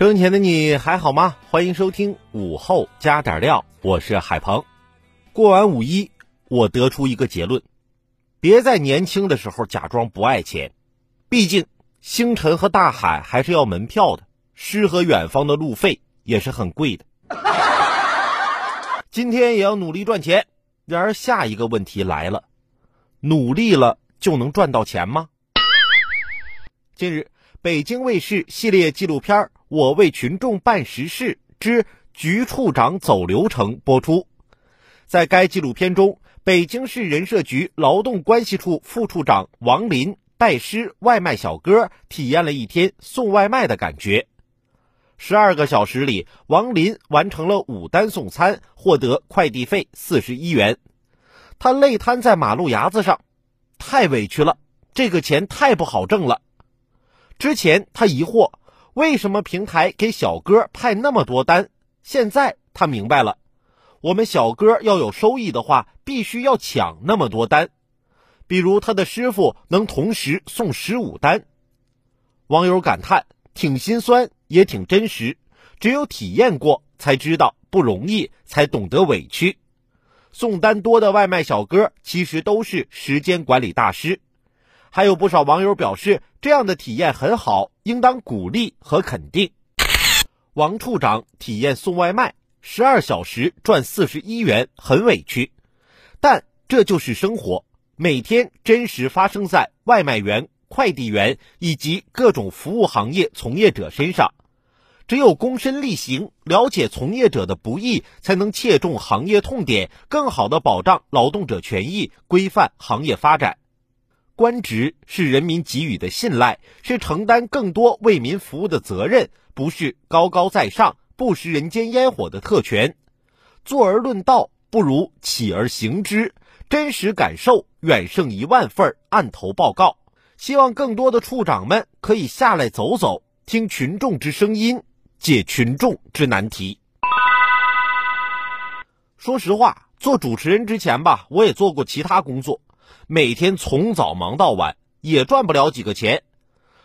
收音前的你还好吗？欢迎收听午后加点料，我是海鹏。过完五一，我得出一个结论：别在年轻的时候假装不爱钱，毕竟星辰和大海还是要门票的，诗和远方的路费也是很贵的。今天也要努力赚钱。然而下一个问题来了：努力了就能赚到钱吗？近日，北京卫视系列纪录片我为群众办实事之局处长走流程播出，在该纪录片中，北京市人社局劳动关系处副处长王林拜师外卖小哥，体验了一天送外卖的感觉。十二个小时里，王林完成了五单送餐，获得快递费四十一元。他累瘫在马路牙子上，太委屈了，这个钱太不好挣了。之前他疑惑。为什么平台给小哥派那么多单？现在他明白了，我们小哥要有收益的话，必须要抢那么多单。比如他的师傅能同时送十五单。网友感叹：挺心酸，也挺真实。只有体验过才知道不容易，才懂得委屈。送单多的外卖小哥其实都是时间管理大师。还有不少网友表示，这样的体验很好，应当鼓励和肯定。王处长体验送外卖，十二小时赚四十一元，很委屈，但这就是生活，每天真实发生在外卖员、快递员以及各种服务行业从业者身上。只有躬身力行，了解从业者的不易，才能切中行业痛点，更好的保障劳动者权益，规范行业发展。官职是人民给予的信赖，是承担更多为民服务的责任，不是高高在上、不食人间烟火的特权。坐而论道，不如起而行之。真实感受远胜一万份案头报告。希望更多的处长们可以下来走走，听群众之声音，解群众之难题。说实话，做主持人之前吧，我也做过其他工作。每天从早忙到晚，也赚不了几个钱。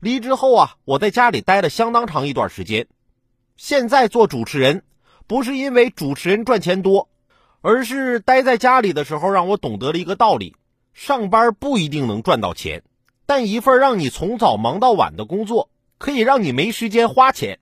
离职后啊，我在家里待了相当长一段时间。现在做主持人，不是因为主持人赚钱多，而是待在家里的时候，让我懂得了一个道理：上班不一定能赚到钱，但一份让你从早忙到晚的工作，可以让你没时间花钱。